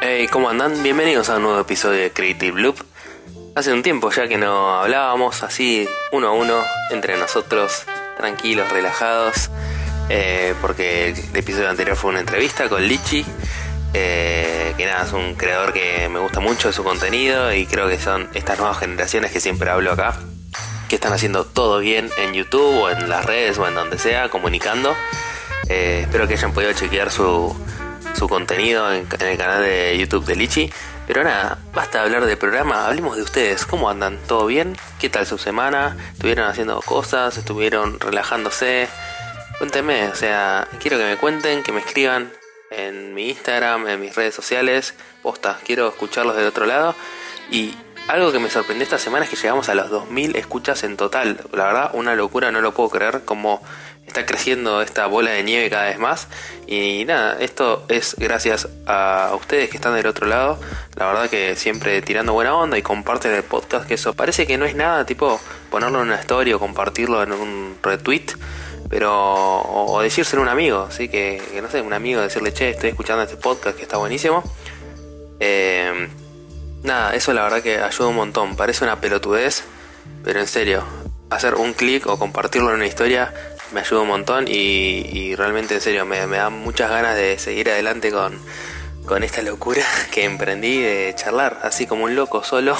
Hey, ¿cómo andan? Bienvenidos a un nuevo episodio de Creative Loop. Hace un tiempo ya que no hablábamos así uno a uno entre nosotros, tranquilos, relajados, eh, porque el episodio anterior fue una entrevista con Lichi, eh, que nada, es un creador que me gusta mucho su contenido y creo que son estas nuevas generaciones que siempre hablo acá, que están haciendo todo bien en YouTube o en las redes o en donde sea, comunicando. Eh, espero que hayan podido chequear su, su contenido en, el canal de YouTube de Lichi. Pero nada, basta hablar del programa, hablemos de ustedes. ¿Cómo andan? ¿Todo bien? ¿Qué tal su semana? ¿Estuvieron haciendo cosas? ¿Estuvieron relajándose? Cuéntenme, o sea, quiero que me cuenten, que me escriban en mi Instagram, en mis redes sociales. Posta, quiero escucharlos del otro lado. Y algo que me sorprendió esta semana es que llegamos a los 2000 escuchas en total. La verdad, una locura, no lo puedo creer. Como está creciendo esta bola de nieve cada vez más. Y nada, esto es gracias a ustedes que están del otro lado. La verdad que siempre tirando buena onda y comparten el podcast, que eso parece que no es nada, tipo ponerlo en una story o compartirlo en un retweet. Pero, o, decírselo a un amigo, ¿sí? Que, que, no sé, un amigo decirle, che, estoy escuchando este podcast que está buenísimo. Eh, nada, eso la verdad que ayuda un montón. Parece una pelotudez, pero en serio, hacer un clic o compartirlo en una historia me ayuda un montón y, realmente en serio me, me, da muchas ganas de seguir adelante con, con esta locura que emprendí de charlar así como un loco solo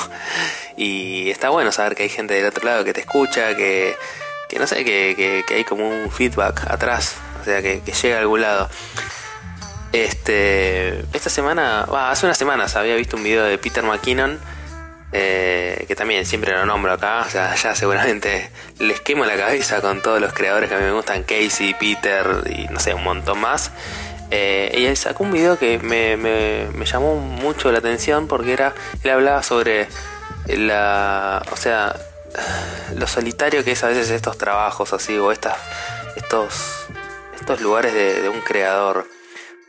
y está bueno saber que hay gente del otro lado que te escucha, que, que no sé, que, que, hay como un feedback atrás, o sea, que, llega a algún lado. Este, esta semana, hace unas semanas había visto un video de Peter McKinnon, eh, que también siempre lo nombro acá, ya seguramente les quemo la cabeza con todos los creadores que a mí me gustan, Casey, Peter y no sé, un montón más. Eh, y él sacó un video que me, llamó mucho la atención porque era, él hablaba sobre la, o sea, lo solitario que es a veces estos trabajos así o estas, estos, estos lugares de, un creador.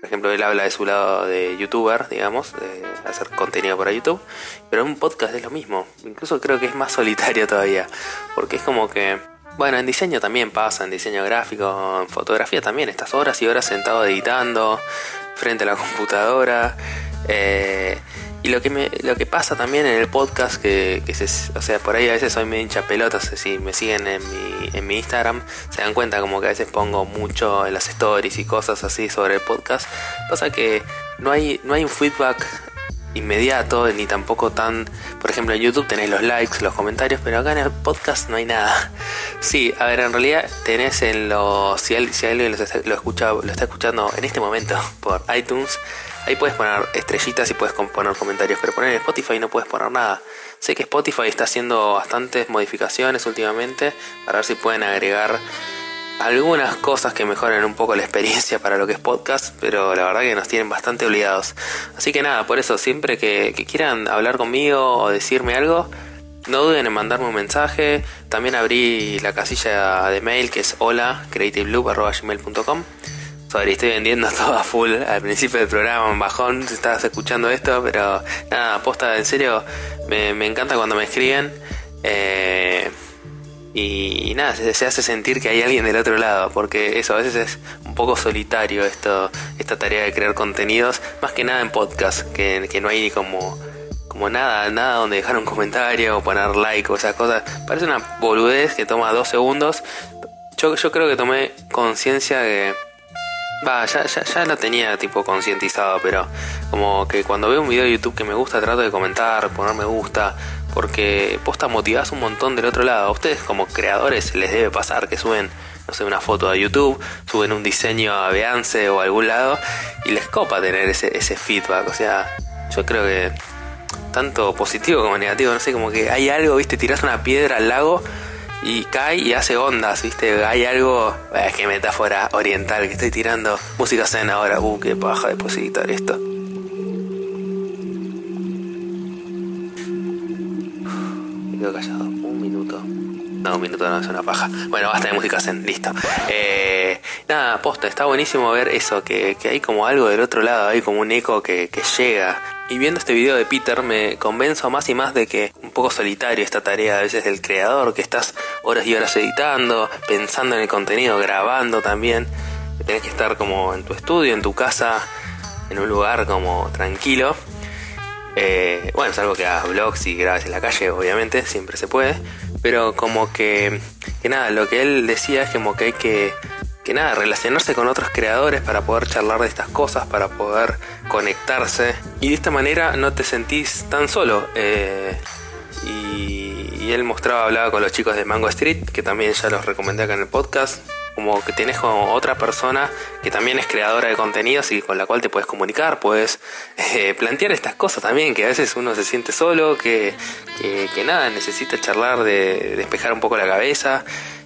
Ejemplo, él habla de su lado de youtuber, digamos, de hacer contenido para YouTube, pero en un podcast es lo mismo. Incluso creo que es más solitario todavía, porque es como que, bueno, en diseño también pasa, en diseño gráfico, en fotografía también, estas horas y horas sentado editando frente a la computadora. Eh, y lo que, me, lo que pasa también en el podcast, que, que se, o sea, por ahí a veces soy medio hincha pelotas, si me siguen en mi, en mi Instagram, se dan cuenta como que a veces pongo mucho en las stories y cosas así sobre el podcast. Pasa que no hay, no hay un feedback inmediato, ni tampoco tan. Por ejemplo, en YouTube tenés los likes, los comentarios, pero acá en el podcast no hay nada. Sí, a ver, en realidad tenés en los. Si, alguien lo, escucha, lo está escuchando en este momento por iTunes, ahí puedes poner estrellitas y puedes poner comentarios, pero poner en Spotify no puedes poner nada. Sé que Spotify está haciendo bastantes modificaciones últimamente para ver si pueden agregar algunas cosas que mejoran un poco la experiencia para lo que es podcast, pero la verdad que nos tienen bastante obligados. Así que nada, por eso siempre que, quieran hablar conmigo o decirme algo, no duden en mandarme un mensaje. También abrí la casilla de mail que es hola creativeloop.gmail.com Sorry, estoy vendiendo todo a full al principio del programa, un bajón, si estabas escuchando esto, pero nada, aposta, en serio, me, me encanta cuando me escriben. Eh, y, nada, se, hace sentir que hay alguien del otro lado, porque eso a veces es un poco solitario esto, esta tarea de crear contenidos, más que nada en podcast, que, que no hay como, como nada, nada donde dejar un comentario o poner like o esas cosas. Parece una boludez que toma dos segundos. Yo, yo creo que tomé conciencia de... Va, ya, ya, ya lo tenía tipo concientizado, pero como que cuando veo un video de YouTube que me gusta trato de comentar, poner me gusta, porque posta motivas un montón del otro lado. A ustedes como creadores les debe pasar que suben, no sé, una foto a YouTube, suben un diseño a Beance o a algún lado y les copa tener ese, ese feedback. O sea, yo creo que tanto positivo como negativo, no sé, como que hay algo, viste, tiras una piedra al lago y cae y hace ondas, viste, hay algo, es que metáfora oriental que estoy tirando música zen ahora, uh, qué paja de positar esto. callado. Un minuto. No, un minuto no es una paja. Bueno, basta de música zen, listo. Eh, nada, posta, está buenísimo ver eso, que, que, hay como algo del otro lado, hay como un eco que, que llega. Y viendo este video de Peter me convenzo más y más de que un poco solitario esta tarea a veces del creador, que estás horas y horas editando, pensando en el contenido, grabando también. Tenés que estar como en tu estudio, en tu casa, en un lugar como tranquilo. Eh, bueno, es algo que hagas vlogs y grabes en la calle, obviamente, siempre se puede. Pero como que, que nada, lo que él decía es como que hay que, que nada, relacionarse con otros creadores para poder charlar de estas cosas, para poder conectarse. Y de esta manera no te sentís tan solo. Eh, y él mostraba, hablaba con los chicos de Mango Street, que también ya los recomendé acá en el podcast como que tienes como otra persona que también es creadora de contenidos y con la cual te puedes comunicar, puedes eh, plantear estas cosas también, que a veces uno se siente solo, que, que, nada, necesita charlar, de, despejar un poco la cabeza.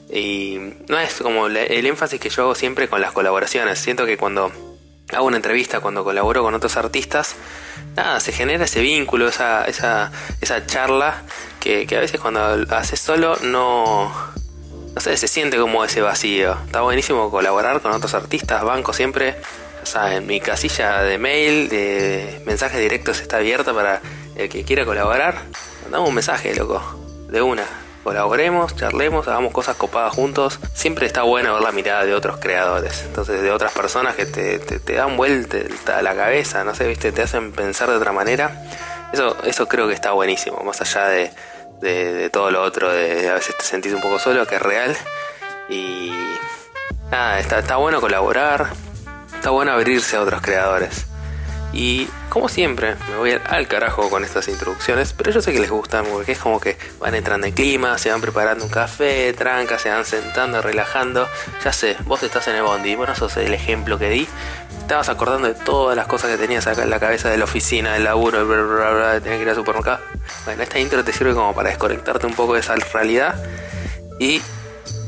Y no es como el énfasis que yo hago siempre con las colaboraciones. Siento que cuando hago una entrevista, cuando colaboro con otros artistas, nada, se genera ese vínculo, esa, esa, esa charla que, que a veces cuando haces solo no no sé, se siente como ese vacío. Está buenísimo colaborar con otros artistas, banco siempre. O sea, en mi casilla de mail, de mensajes directos está abierta para el que quiera colaborar. Mandamos un mensaje, loco, de una. Colaboremos, charlemos, hagamos cosas copadas juntos. Siempre está bueno ver la mirada de otros creadores. Entonces, de otras personas que te, te, dan vuelta a la cabeza, no sé, viste, te hacen pensar de otra manera. Eso, eso creo que está buenísimo, más allá de, de, todo lo otro, de a veces te sentís un poco solo, que es real. Y nada, está, está bueno colaborar, está bueno abrirse a otros creadores. Y como siempre, me voy al carajo con estas introducciones, pero yo sé que les gustan porque es como que van entrando en clima, se van preparando un café, tranca, se van sentando, relajando. Ya sé, vos estás en el bondi, bueno, sos el ejemplo que di. Estabas acordando de todas las cosas que tenías acá en la cabeza de la oficina, del laburo, bla, bla, bla, de tener que ir al supermercado. Bueno, esta intro te sirve como para desconectarte un poco de esa realidad y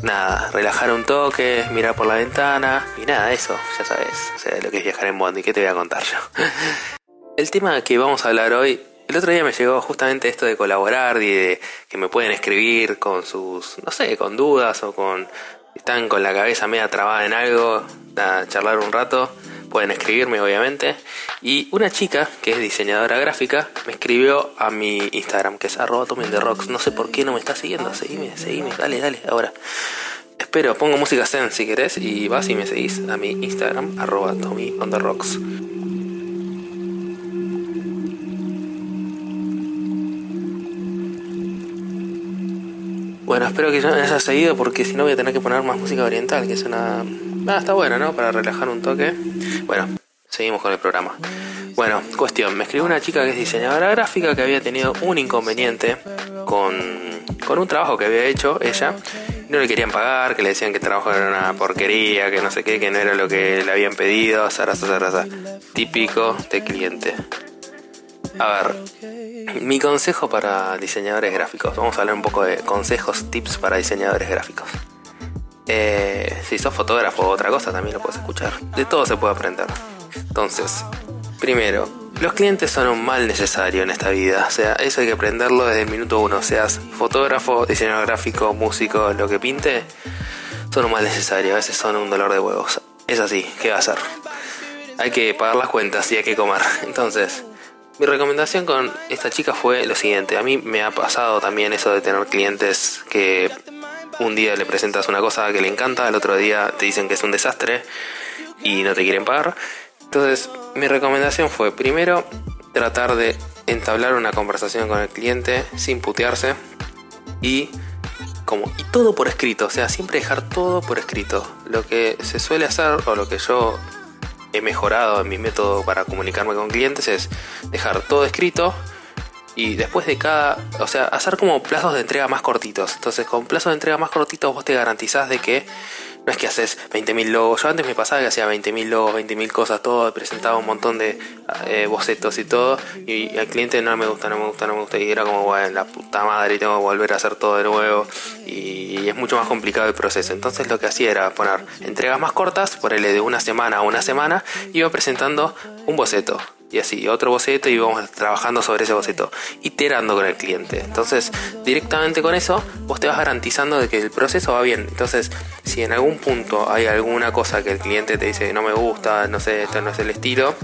nada, relajar un toque, mirar por la ventana y nada, eso, ya sabes, o sea, lo que es viajar en Bondi, ¿qué te voy a contar yo? El tema que vamos a hablar hoy, el otro día me llegó justamente esto de colaborar y de que me pueden escribir con sus, no sé, con dudas o con, están con la cabeza media trabada en algo, a charlar un rato pueden escribirme obviamente. Y una chica que es diseñadora gráfica me escribió a mi Instagram, que es arroba rocks. No sé por qué no me está siguiendo, seguime, seguime, dale, dale, ahora. Espero, pongo música zen si querés y vas y me seguís a mi Instagram, arroba Tommy rocks. Bueno, espero que ya me hayas seguido porque si no voy a tener que poner más música oriental, que es una Ah, está bueno, ¿no? Para relajar un toque. Bueno, seguimos con el programa. Bueno, cuestión, me escribió una chica que es diseñadora gráfica que había tenido un inconveniente con, con un trabajo que había hecho ella. No le querían pagar, que le decían que el trabajo era una porquería, que no sé qué, que no era lo que le habían pedido, zaraza, zaraza. Típico de cliente. A ver, mi consejo para diseñadores gráficos. Vamos a hablar un poco de consejos, tips para diseñadores gráficos. Eh, si sos fotógrafo o otra cosa, también lo puedes escuchar. De todo se puede aprender. Entonces, primero, los clientes son un mal necesario en esta vida. O sea, eso hay que aprenderlo desde el minuto uno. Seas fotógrafo, diseñador gráfico, músico, lo que pinte, son un mal necesario. A veces son un dolor de huevos. Es así, ¿qué va a hacer? Hay que pagar las cuentas y hay que comer. Entonces, mi recomendación con esta chica fue lo siguiente. A mí me ha pasado también eso de tener clientes que un día le presentas una cosa que le encanta, al otro día te dicen que es un desastre y no te quieren pagar. Entonces, mi recomendación fue primero tratar de entablar una conversación con el cliente sin putearse y como y todo por escrito, o sea, siempre dejar todo por escrito. Lo que se suele hacer o lo que yo he mejorado en mi método para comunicarme con clientes es dejar todo escrito y después de cada, o sea, hacer como plazos de entrega más cortitos. Entonces, con plazos de entrega más cortitos vos te garantizás de que no es que haces 20.000 logos. Yo antes me pasaba que hacía 20.000 logos, 20.000 cosas, todo, presentaba un montón de eh, bocetos y todo. Y al cliente no me gusta, no me gusta, no me gusta. Y era como, bueno, la puta madre, tengo que volver a hacer todo de nuevo. Y, es mucho más complicado el proceso. Entonces lo que hacía era poner entregas más cortas, ponerle de una semana a una semana, iba presentando un boceto y así, otro boceto y vamos trabajando sobre ese boceto, iterando con el cliente. Entonces, directamente con eso, vos te vas garantizando de que el proceso va bien. Entonces, si en algún punto hay alguna cosa que el cliente te dice no me gusta, no sé, esto no es el estilo,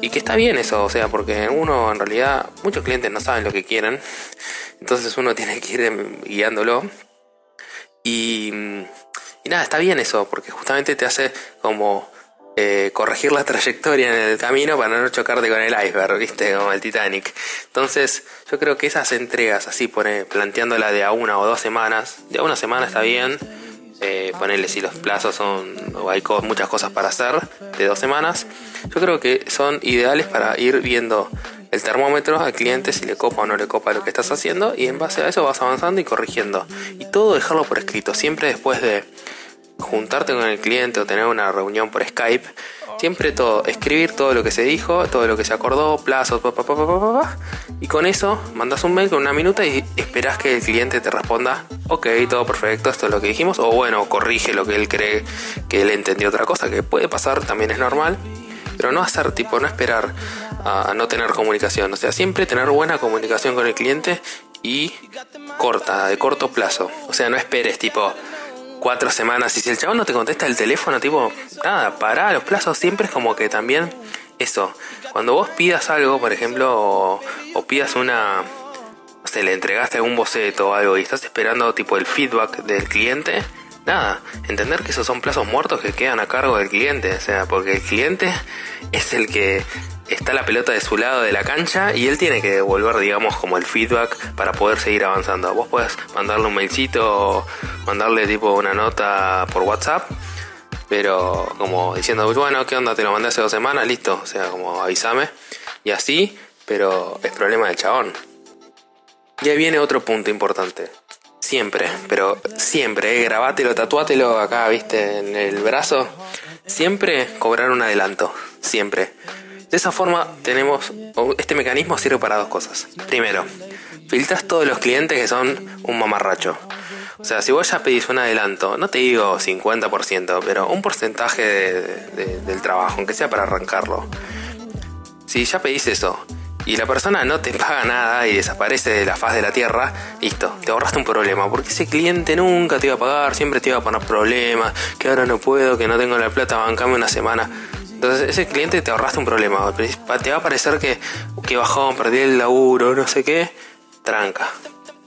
y que está bien eso, o sea, porque uno en realidad, muchos clientes no saben lo que quieren, entonces uno tiene que ir guiándolo. Y, y nada, está bien eso, porque justamente te hace como eh, corregir la trayectoria en el camino para no chocarte con el iceberg, ¿viste? Como el Titanic. Entonces, yo creo que esas entregas, así, pone, planteándola de a una o dos semanas, de a una semana está bien eh, ponerle si los plazos son o hay muchas cosas para hacer de dos semanas yo creo que son ideales para ir viendo el termómetro al cliente si le copa o no le copa lo que estás haciendo y en base a eso vas avanzando y corrigiendo y todo dejarlo por escrito siempre después de juntarte con el cliente o tener una reunión por Skype Siempre todo, escribir todo lo que se dijo, todo lo que se acordó, plazos, pa, pa, pa, y con eso mandas un mail con una minuta y esperas que el cliente te responda, ok, todo perfecto, esto es lo que dijimos, o bueno, corrige lo que él cree que él entendió otra cosa, que puede pasar, también es normal, pero no hacer tipo, no esperar a no tener comunicación, o sea, siempre tener buena comunicación con el cliente y corta, de corto plazo, o sea, no esperes tipo cuatro semanas. Y si el chabón no te contesta el teléfono, tipo, nada, para los plazos siempre es como que también eso. Cuando vos pidas algo, por ejemplo, o, pidas una, no sé, le entregaste algún boceto o algo y estás esperando tipo el feedback del cliente, nada, entender que esos son plazos muertos que quedan a cargo del cliente, o sea, porque el cliente es el que está la pelota de su lado de la cancha y él tiene que devolver, digamos, como el feedback para poder seguir avanzando. Vos puedes mandarle un mailcito mandarle tipo una nota por WhatsApp, pero como diciendo, bueno, ¿qué onda? Te lo mandé hace dos semanas, listo, o sea, como avísame y así, pero es problema del chabón. Y ahí viene otro punto importante. Siempre, pero siempre, eh, grabátelo, tatuátelo acá, viste, en el brazo. Siempre cobrar un adelanto, siempre. De esa forma tenemos, este mecanismo sirve para dos cosas. Primero, filtras todos los clientes que son un mamarracho. O sea, si vos ya pedís un adelanto, no te digo 50%, pero un porcentaje del trabajo, aunque sea para arrancarlo. Si ya pedís eso y la persona no te paga nada y desaparece de la faz de la tierra, listo, te ahorraste un problema. Porque ese cliente nunca te iba a pagar, siempre te iba a poner problemas, que ahora no puedo, que no tengo la plata, bancame una semana. Entonces ese cliente te ahorraste un problema. Te va a parecer que, que bajó, perdí el laburo, no sé qué. Tranca.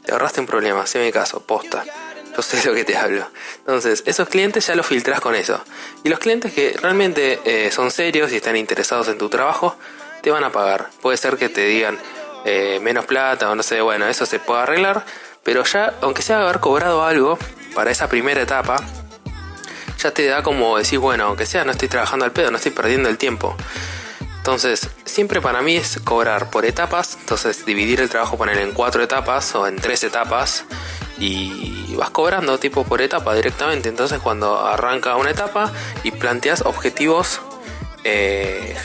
Te ahorraste un problema, si mi caso, posta. Yo sé lo que te hablo. Entonces, esos clientes ya los filtras con eso. Y los clientes que realmente eh, son serios y están interesados en tu trabajo, te van a pagar. Puede ser que te digan eh, menos plata o no sé, bueno, eso se puede arreglar. Pero ya, aunque sea haber cobrado algo para esa primera etapa, ya te da como decir, bueno, aunque sea, no estoy trabajando al pedo, no estoy perdiendo el tiempo. Entonces, siempre para mí es cobrar por etapas, entonces dividir el trabajo, poner en cuatro etapas o en tres etapas y vas cobrando tipo por etapa directamente. Entonces, cuando arranca una etapa y planteas objetivos eh,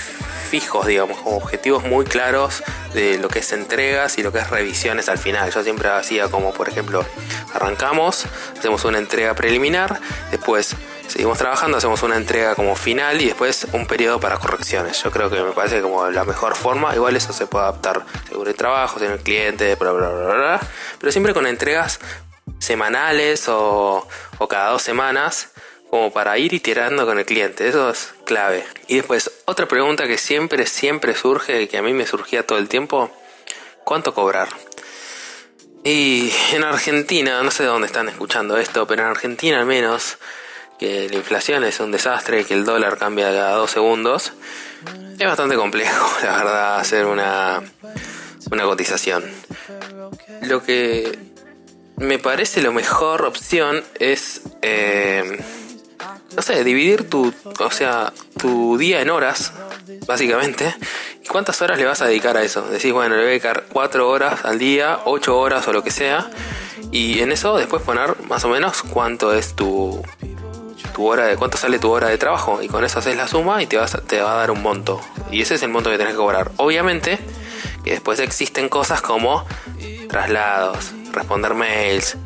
fijos, digamos, como objetivos muy claros de lo que es entregas y lo que es revisiones al final. Yo siempre hacía como, por ejemplo, arrancamos, hacemos una entrega preliminar, después seguimos trabajando, hacemos una entrega como final y después un periodo para correcciones. Yo creo que me parece como la mejor forma. Igual eso se puede adaptar según el trabajo, según el cliente, bla, bla, bla, bla, pero siempre con entregas semanales o, o cada dos semanas como para ir iterando con el cliente, eso es clave. Y después, otra pregunta que siempre, siempre surge, que a mí me surgía todo el tiempo, ¿cuánto cobrar? Y en Argentina, no sé de dónde están escuchando esto, pero en Argentina al menos, que la inflación es un desastre, que el dólar cambia cada dos segundos, es bastante complejo, la verdad, hacer una, una cotización. Lo que me parece la mejor opción es, eh, no sé, dividir tu, o sea, tu día en horas, básicamente. ¿Y cuántas horas le vas a dedicar a eso? Decís, bueno, le voy a dedicar cuatro horas al día, ocho horas o lo que sea. Y en eso después poner más o menos cuánto es tu, tu hora de cuánto sale tu hora de trabajo y con eso haces la suma y te, vas, te va a dar un monto y ese es el monto que tenés que cobrar obviamente que después existen cosas como traslados responder mails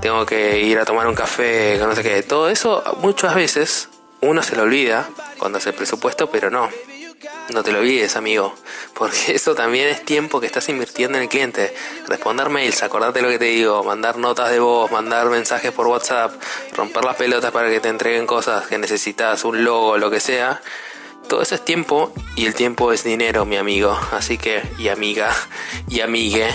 tengo que ir a tomar un café no sé qué todo eso muchas veces uno se lo olvida cuando hace presupuesto pero no No te lo olvides, amigo, porque eso también es tiempo que estás invirtiendo en el cliente. Responder mails, acordate lo que te digo, mandar notas de voz, mandar mensajes por WhatsApp, romper las pelotas para que te entreguen cosas que necesitas, un logo, lo que sea. Todo eso es tiempo y el tiempo es dinero, mi amigo. Así que, y amiga, y amigue.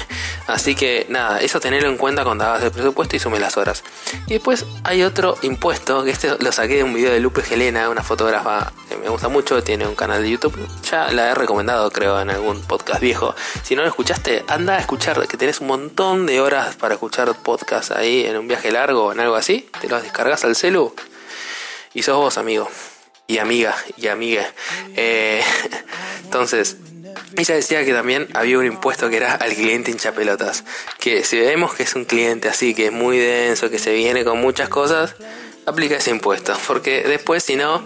Así que nada, eso tenerlo en cuenta cuando hagas el presupuesto y sume las horas. Y después hay otro impuesto, que este lo saqué de un video de Lupe Helena, una fotógrafa que me gusta mucho, tiene un canal de YouTube. Ya la he recomendado, creo, en algún podcast viejo. Si no lo escuchaste, anda a escuchar, que tenés un montón de horas para escuchar podcast ahí en un viaje largo o en algo así. Te los descargas al celu. Y sos vos, amigo y amiga y amiga. Eh, entonces, ella decía que también había un impuesto que era al cliente hincha pelotas. Que si vemos que es un cliente así, que es muy denso, que se viene con muchas cosas, aplica ese impuesto. Porque después, si no,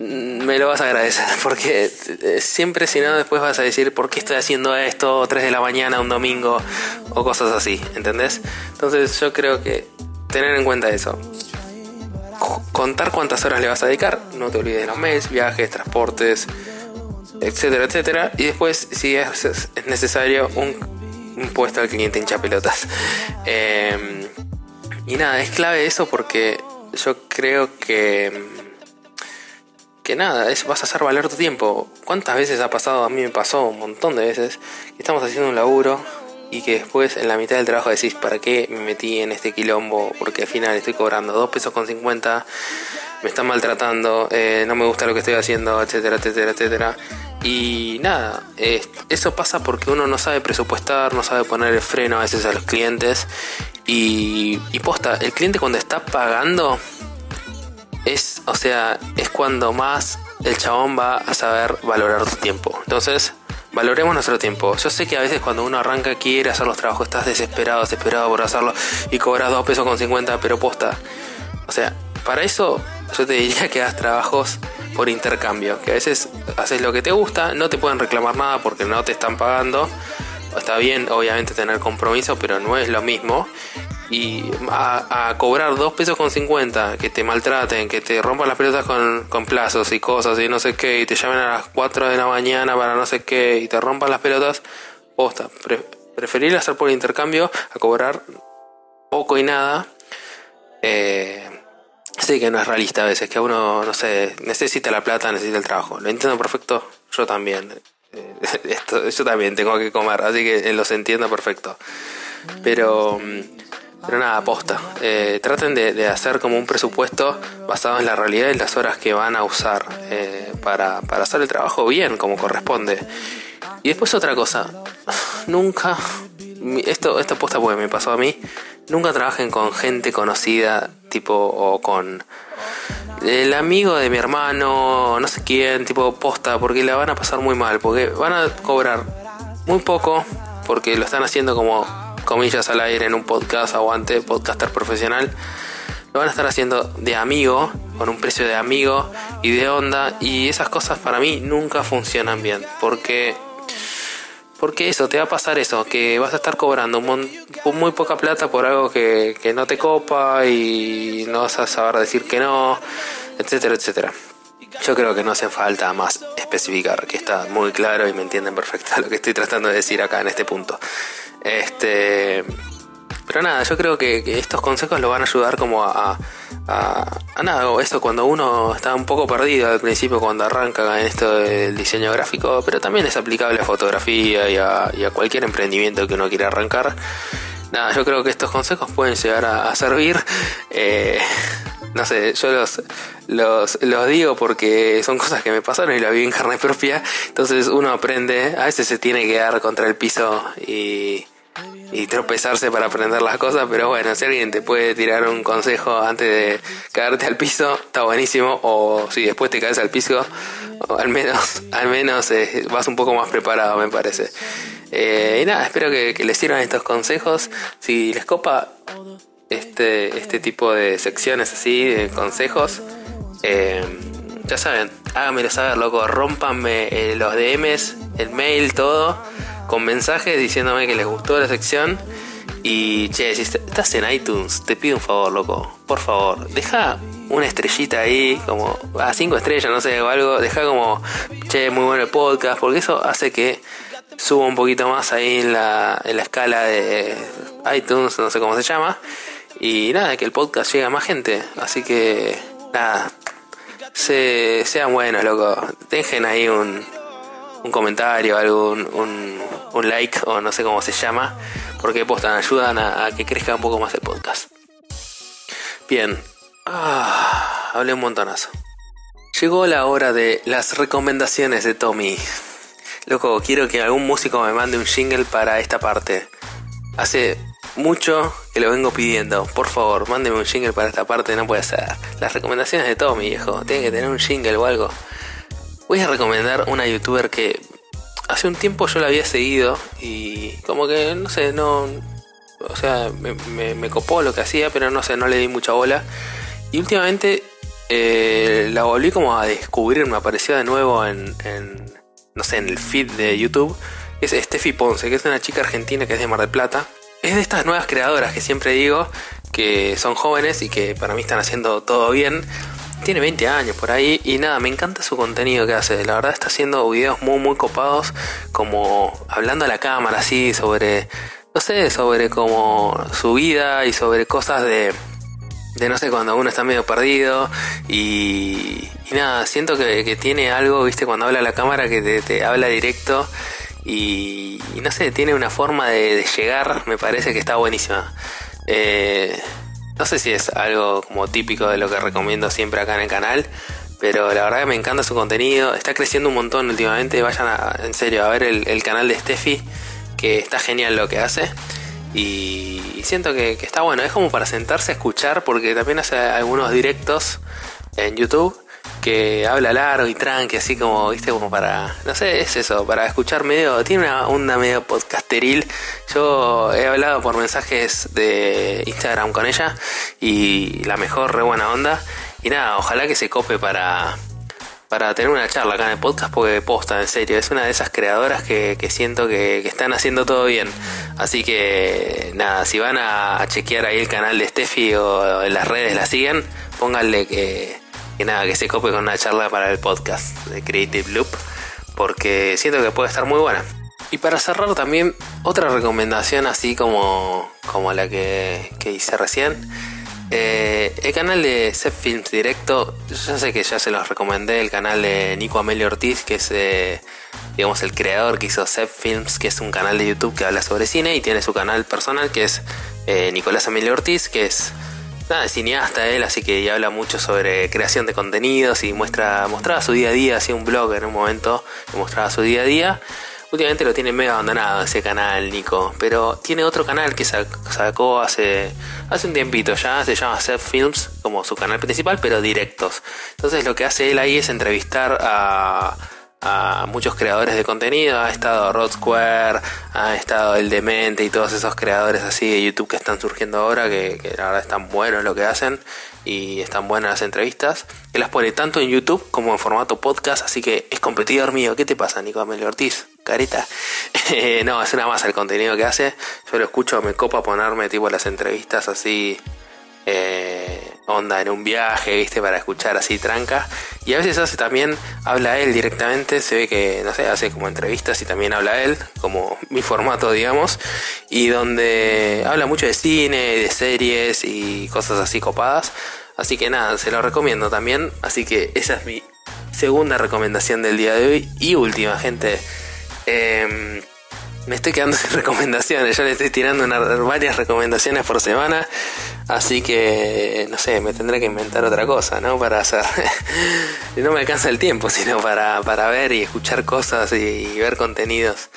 mm, me lo vas a agradecer. Porque eh, siempre, si no, después vas a decir, ¿por qué estoy haciendo esto 3 de la mañana un domingo? O cosas así, ¿entendés? Entonces, yo creo que tener en cuenta eso contar cuántas horas le vas a dedicar, no te olvides de los mails, viajes, transportes, etcétera, etcétera. Y después, si es, necesario, un, puesto al cliente hincha pelotas. Em, y nada, es clave eso porque yo creo que que nada, es, vas a hacer valer tu tiempo. ¿Cuántas veces ha pasado? A mí me pasó un montón de veces estamos haciendo un laburo y que después en la mitad del trabajo decís, ¿para qué me metí en este quilombo? Porque al final estoy cobrando 2 pesos con 50, me están maltratando, eh, no me gusta lo que estoy haciendo, etcétera, etcétera, etcétera. Y nada, eso pasa porque uno no sabe presupuestar, no sabe poner el freno a veces a los clientes. Y, y posta, el cliente cuando está pagando es, o sea, es cuando más el chabón va a saber valorar tu tiempo. Entonces, valoremos nuestro tiempo. Yo sé que a veces cuando uno arranca quiere hacer los trabajos, estás desesperado, desesperado por hacerlo y cobras 2 pesos con 50, pero posta. O sea, para eso yo te diría que hagas trabajos por intercambio, que a veces haces lo que te gusta, no te pueden reclamar nada porque no te están pagando. Está bien, obviamente, tener compromiso, pero no es lo mismo y a, cobrar 2 pesos con 50, que te maltraten, que te rompan las pelotas con, plazos y cosas y no sé qué, y te llamen a las 4 de la mañana para no sé qué, y te rompan las pelotas, posta, preferir hacer por intercambio a cobrar poco y nada. Eh, sí que no es realista a veces, que uno, no sé, necesita la plata, necesita el trabajo. Lo entiendo perfecto, yo también. Eh, esto, yo también tengo que comer, así que los entiendo perfecto. Pero mm, pero nada, aposta. Eh, traten de, hacer como un presupuesto basado en la realidad y las horas que van a usar eh, para, hacer el trabajo bien, como corresponde. Y después otra cosa. Nunca, esto, esto aposta porque me pasó a mí, nunca trabajen con gente conocida, tipo, o con el amigo de mi hermano, no sé quién, tipo posta, porque la van a pasar muy mal, porque van a cobrar muy poco, porque lo están haciendo como comillas al aire en un podcast, aguante, podcaster profesional, lo van a estar haciendo de amigo, con un precio de amigo y de onda, y esas cosas para mí nunca funcionan bien, porque porque eso, te va a pasar eso, que vas a estar cobrando muy poca plata por algo que, que, no te copa y no vas a saber decir que no, etcétera, etcétera. Yo creo que no hace falta más especificar, que está muy claro y me entienden perfecto lo que estoy tratando de decir acá en este punto. Este, pero nada, yo creo que, estos consejos lo van a ayudar como a, a, nada, esto cuando uno está un poco perdido al principio cuando arranca en esto del diseño gráfico, pero también es aplicable a fotografía y a, cualquier emprendimiento que uno quiera arrancar. Nada, yo creo que estos consejos pueden llegar a, servir. Eh, no sé, yo los, los, digo porque son cosas que me pasaron y la vi en carne propia. Entonces uno aprende, a veces se tiene que dar contra el piso y, y tropezarse para aprender las cosas, pero bueno, si alguien te puede tirar un consejo antes de caerte al piso, está buenísimo. O si después te caes al piso, al menos, al menos eh, vas un poco más preparado, me parece. Eh, y nada, espero que, que les sirvan estos consejos. Si les copa, este, este tipo de secciones así, de consejos, eh, ya saben, háganmelo saber, loco, rompanme eh, los DMs, el mail, todo, con mensajes diciéndome que les gustó la sección Y che, si estás en iTunes, te pido un favor, loco. Por favor, deja una estrellita ahí, como a cinco estrellas, no sé, o algo. Deja como, che, muy bueno el podcast, porque eso hace que suba un poquito más ahí en la, en la escala de iTunes, no sé cómo se llama. Y nada, que el podcast llegue a más gente. Así que, nada, se, sean buenos, loco. Dejen ahí un, un comentario, algún un, un like o no sé cómo se llama, porque postan, ayudan a, que crezca un poco más el podcast. Bien, ah, hablé un montonazo. Llegó la hora de las recomendaciones de Tommy. Loco, quiero que algún músico me mande un jingle para esta parte. Hace mucho que lo vengo pidiendo. Por favor, mándeme un jingle para esta parte, no puede ser. Las recomendaciones de Tommy, viejo. Tiene que tener un jingle o algo. Voy a recomendar una youtuber que hace un tiempo yo la había seguido y como que, no sé, no... O sea, me, copó lo que hacía, pero no sé, no le di mucha bola. Y últimamente eh, la volví como a descubrir, me apareció de nuevo en, no sé, en el feed de YouTube. Es Steffi Ponce, que es una chica argentina que es de Mar del Plata. Es de estas nuevas creadoras que siempre digo, que son jóvenes y que para mí están haciendo todo bien. Tiene 20 años por ahí y nada, me encanta su contenido que hace. La verdad está haciendo videos muy muy copados, como hablando a la cámara así sobre, no sé, sobre como su vida y sobre cosas de, de no sé, cuando uno está medio perdido. Y, nada, siento que, tiene algo, viste, cuando habla a la cámara que te, habla directo y, no sé, tiene una forma de, llegar, me parece que está buenísima. Eh, no sé si es algo como típico de lo que recomiendo siempre acá en el canal, pero la verdad que me encanta su contenido. Está creciendo un montón últimamente. Vayan en serio a ver el, canal de Steffi, que está genial lo que hace. Y, siento que, está bueno. Es como para sentarse a escuchar, porque también hace algunos directos en YouTube que habla largo y tranqui, así como, viste, como para, no sé, es eso, para escuchar medio, tiene una onda medio podcasteril. Yo he hablado por mensajes de Instagram con ella y la mejor, re buena onda. Y nada, ojalá que se cope para, para tener una charla acá en el podcast porque posta, en serio, es una de esas creadoras que, siento que, están haciendo todo bien. Así que nada, si van a, a chequear ahí el canal de Steffi o en las redes la siguen, pónganle que que nada, que se cope con una charla para el podcast de Creative Loop, porque siento que puede estar muy buena. Y para cerrar también, otra recomendación así como, como la que, hice recién. Eh, el canal de Set Films Directo, yo sé que ya se los recomendé, el canal de Nico Amelio Ortiz, que es eh, digamos el creador que hizo Set Films, que es un canal de YouTube que habla sobre cine, y tiene su canal personal que es eh, Nicolás Amelio Ortiz, que es nada, es cineasta él, así que habla mucho sobre creación de contenidos y muestra, mostraba su día a día, hacía un blog en un momento que mostraba su día a día. Últimamente lo tiene mega abandonado ese canal, Nico. Pero tiene otro canal que sacó hace, hace un tiempito ya, se llama Set Films, como su canal principal, pero directos. Entonces lo que hace él ahí es entrevistar a a muchos creadores de contenido. Ha estado Rod Square, ha estado El Demente y todos esos creadores así de YouTube que están surgiendo ahora, que, la verdad están buenos lo que hacen y están buenas las entrevistas. Él las pone tanto en YouTube como en formato podcast, así que es competidor mío. ¿Qué te pasa, Nico Amelio Ortiz? Careta. no, es una más el contenido que hace. Yo lo escucho, me copa ponerme tipo las entrevistas así. Eh, onda en un viaje, viste, para escuchar así tranca. Y a veces hace también, habla él directamente, se ve que, no sé, hace como entrevistas y también habla él, como mi formato, digamos, y donde habla mucho de cine, de series y cosas así copadas. Así que nada, se lo recomiendo también. Así que esa es mi segunda recomendación del día de hoy y última, gente. Eh, me estoy quedando sin recomendaciones. Ya le estoy tirando varias recomendaciones por semana. Así que, no sé, me tendré que inventar otra cosa, ¿no? Para hacer. no me alcanza el tiempo, sino para, ver y escuchar cosas y, ver contenidos.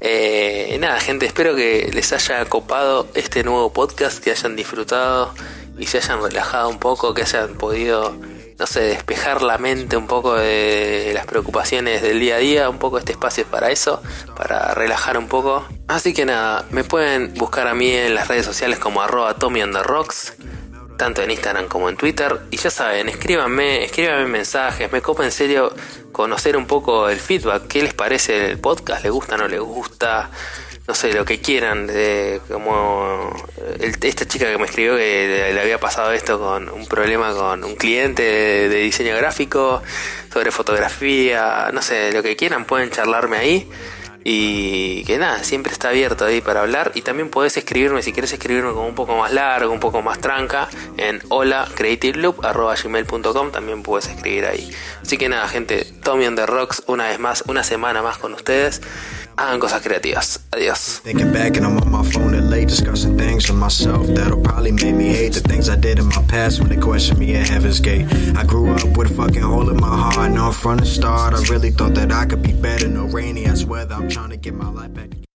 Eh, nada, gente, espero que les haya copado este nuevo podcast, que hayan disfrutado y se hayan relajado un poco, que hayan podido no sé, despejar la mente un poco de las preocupaciones del día a día, un poco este espacio es para eso, para relajar un poco. Así que nada, me pueden buscar a mí en las redes sociales como arroba Tommy on Rocks, tanto en Instagram como en Twitter. Y ya saben, escríbanme, escríbanme mensajes, me copa en serio conocer un poco el feedback, qué les parece el podcast, les gusta, no les gusta no sé, lo que quieran, como esta chica que me escribió que le, había pasado esto con un problema con un cliente de, diseño gráfico, sobre fotografía, no sé, lo que quieran pueden charlarme ahí. Y que nada, siempre está abierto ahí para hablar. Y también podés escribirme, si quieres escribirme como un poco más largo, un poco más tranca, en hola gmail.com también puedes escribir ahí. Así que nada, gente, Tommy on the Rocks, una vez más, una semana más con ustedes. Hagan cosas creativas. Adiós. Thinking back and I'm on my phone at late discussing things with myself that'll probably make me hate the things I did in my past when they question me at Heaven's Gate. I grew up with a fucking hole in my heart. Now from the start, I really thought that I could be better. No rainy, I swear that I'm trying to get my life back together.